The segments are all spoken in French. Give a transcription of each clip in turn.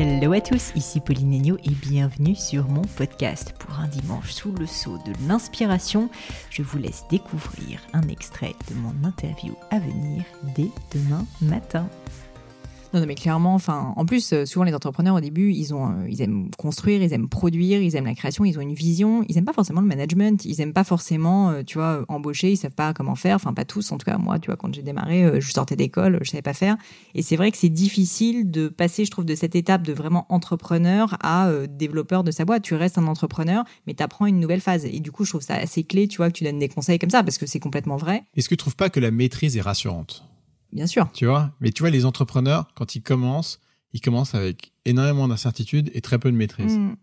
Hello à tous, ici Pauline Agneau et bienvenue sur mon podcast. Pour un dimanche sous le sceau de l'inspiration, je vous laisse découvrir un extrait de mon interview à venir dès demain matin. Non, non, mais clairement, enfin, en plus, euh, souvent les entrepreneurs au début, ils ont, euh, ils aiment construire, ils aiment produire, ils aiment la création, ils ont une vision, ils aiment pas forcément le management, ils aiment pas forcément, euh, tu vois, embaucher, ils savent pas comment faire, enfin pas tous, en tout cas moi, tu vois, quand j'ai démarré, je sortais d'école, je savais pas faire, et c'est vrai que c'est difficile de passer, je trouve, de cette étape de vraiment entrepreneur à développeur de sa boîte. Tu restes un entrepreneur, mais tu apprends une nouvelle phase, et du coup, je trouve ça assez clé, tu vois, que tu donnes des conseils comme ça, parce que c'est complètement vrai. Est-ce que tu trouves pas que la maîtrise est rassurante? Bien sûr. Tu vois Mais tu vois, les entrepreneurs, quand ils commencent, ils commencent avec énormément d'incertitudes et très peu de maîtrise. Mm.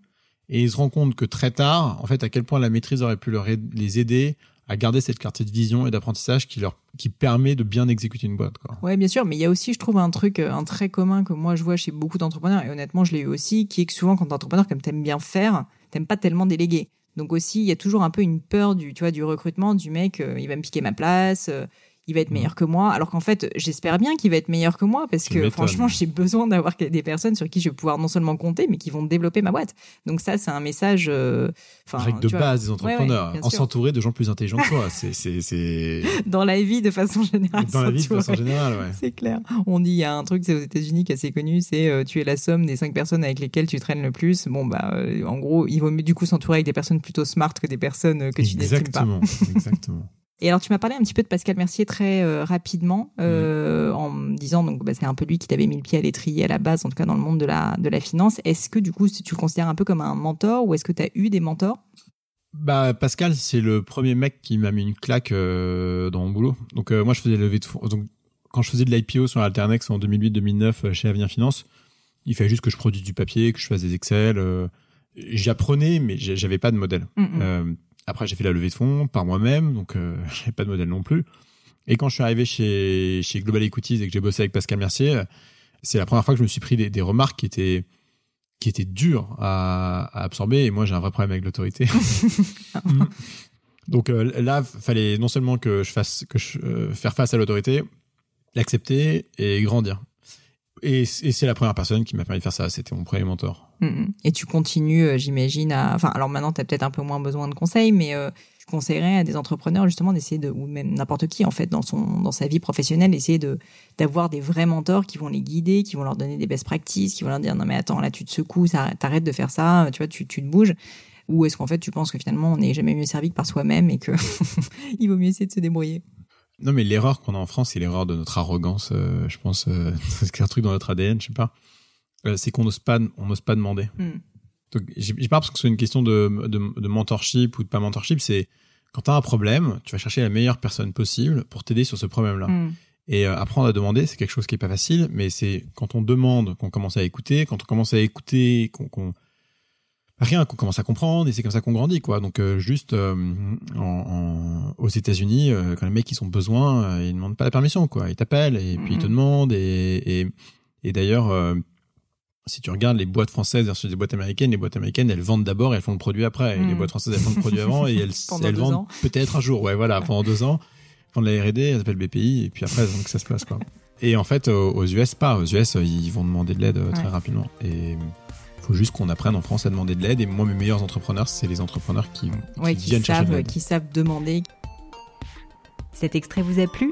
Et ils se rendent compte que très tard, en fait, à quel point la maîtrise aurait pu leur les aider à garder cette clarté de vision et d'apprentissage qui leur qui permet de bien exécuter une boîte. Quoi. Ouais, bien sûr, mais il y a aussi, je trouve, un truc, un trait commun que moi je vois chez beaucoup d'entrepreneurs, et honnêtement, je l'ai eu aussi, qui est que souvent, quand t'es entrepreneur, comme t'aimes bien faire, t'aimes pas tellement déléguer. Donc aussi, il y a toujours un peu une peur du, tu vois, du recrutement, du mec, euh, il va me piquer ma place, euh, il va être meilleur que moi. Alors qu'en fait, j'espère bien qu'il va être meilleur que moi parce que franchement, j'ai besoin d'avoir des personnes sur qui je vais pouvoir non seulement compter, mais qui vont développer ma boîte. Donc ça, c'est un message. Euh, Règle de base des entrepreneurs, en s'entourer de gens plus intelligents que toi. C'est dans la vie de façon générale. Dans la vie de façon générale, ouais. C'est clair. On dit il y a un truc, c'est aux États-Unis qui est assez connu, c'est euh, tu es la somme des cinq personnes avec lesquelles tu traînes le plus. Bon bah, euh, en gros, il vaut mieux du coup s'entourer avec des personnes plutôt smart que des personnes euh, que tu n'estimes pas. Exactement, exactement. Et alors, tu m'as parlé un petit peu de Pascal Mercier très euh, rapidement, euh, en me disant donc bah, c'est un peu lui qui t'avait mis le pied à l'étrier à la base, en tout cas dans le monde de la de la finance. Est-ce que du coup, tu le considères un peu comme un mentor ou est-ce que tu as eu des mentors? Bah Pascal, c'est le premier mec qui m'a mis une claque euh, dans mon boulot. Donc moi, je faisais lever de fonds. Donc quand je faisais de l'IPO sur Alternex en 2008-2009 chez Avenir Finance, il fallait juste que je produise du papier, que je fasse des Excel. J'apprenais, mais j'avais pas de modèle. Après, j'ai fait la levée de fonds par moi-même, donc euh, j'ai pas de modèle non plus. Et quand je suis arrivé chez, chez Global Equities et que j'ai bossé avec Pascal Mercier, c'est la première fois que je me suis pris des, des remarques qui étaient qui étaient dures à, à absorber. Et moi, j'ai un vrai problème avec l'autorité. donc euh, là, fallait non seulement que je fasse que je, euh, faire face à l'autorité, l'accepter et grandir. Et, c'est la première personne qui m'a permis de faire ça. C'était mon premier mentor. Et tu continues, euh, j'imagine, à. Enfin, alors maintenant, tu as peut-être un peu moins besoin de conseils, mais euh, tu conseillerais à des entrepreneurs justement d'essayer de, ou même n'importe qui en fait, dans, son, dans sa vie professionnelle, d'essayer de, d'avoir des vrais mentors qui vont les guider, qui vont leur donner des best practices, qui vont leur dire non, mais attends, là, tu te secoues, t'arrêtes de faire ça, tu vois, tu, tu te bouges. Ou est-ce qu'en fait, tu penses que finalement, on n'est jamais mieux servi que par soi-même et que il vaut mieux essayer de se débrouiller? Non, mais l'erreur qu'on a en France, c'est l'erreur de notre arrogance. Euh, je pense, euh, c'est un truc dans notre ADN, je sais pas. Euh, c'est qu'on n'ose pas, on n'ose pas demander. Mm. Donc, j'ai pas parce que c'est une question de, de, de, mentorship ou de pas mentorship. C'est quand tu as un problème, tu vas chercher la meilleure personne possible pour t'aider sur ce problème-là. Mm. Et apprendre à demander, c'est quelque chose qui est pas facile, mais c'est quand on demande qu'on commence à écouter, quand on commence à écouter, qu'on rien qu'on commence à comprendre et c'est comme ça qu'on grandit quoi donc euh, juste euh, en, aux États-Unis euh, quand les mecs ils ont besoin ils demandent pas la permission quoi ils t'appellent et puis ils te mhm. demandent et et, et d'ailleurs si tu regardes les boîtes françaises versus les boîtes américaines, les boîtes américaines, elles vendent d'abord et elles font le produit après. Et les mhm. boîtes françaises, elles font le produit avant et elles, elles vendent peut-être un jour. Ouais, voilà, pendant deux ans, elles font de la R&D, elles appellent BPI et puis après, donc ça se passe, quoi. Et en fait, aux US, pas. Aux US, ils vont demander de l'aide très rapidement. Et faut juste qu'on apprenne en France à demander de l'aide. Et moi, mes meilleurs entrepreneurs, c'est les entrepreneurs qui, qui Ouais, qui viennent chercher de savent, qui savent demander. Cet extrait vous a plu?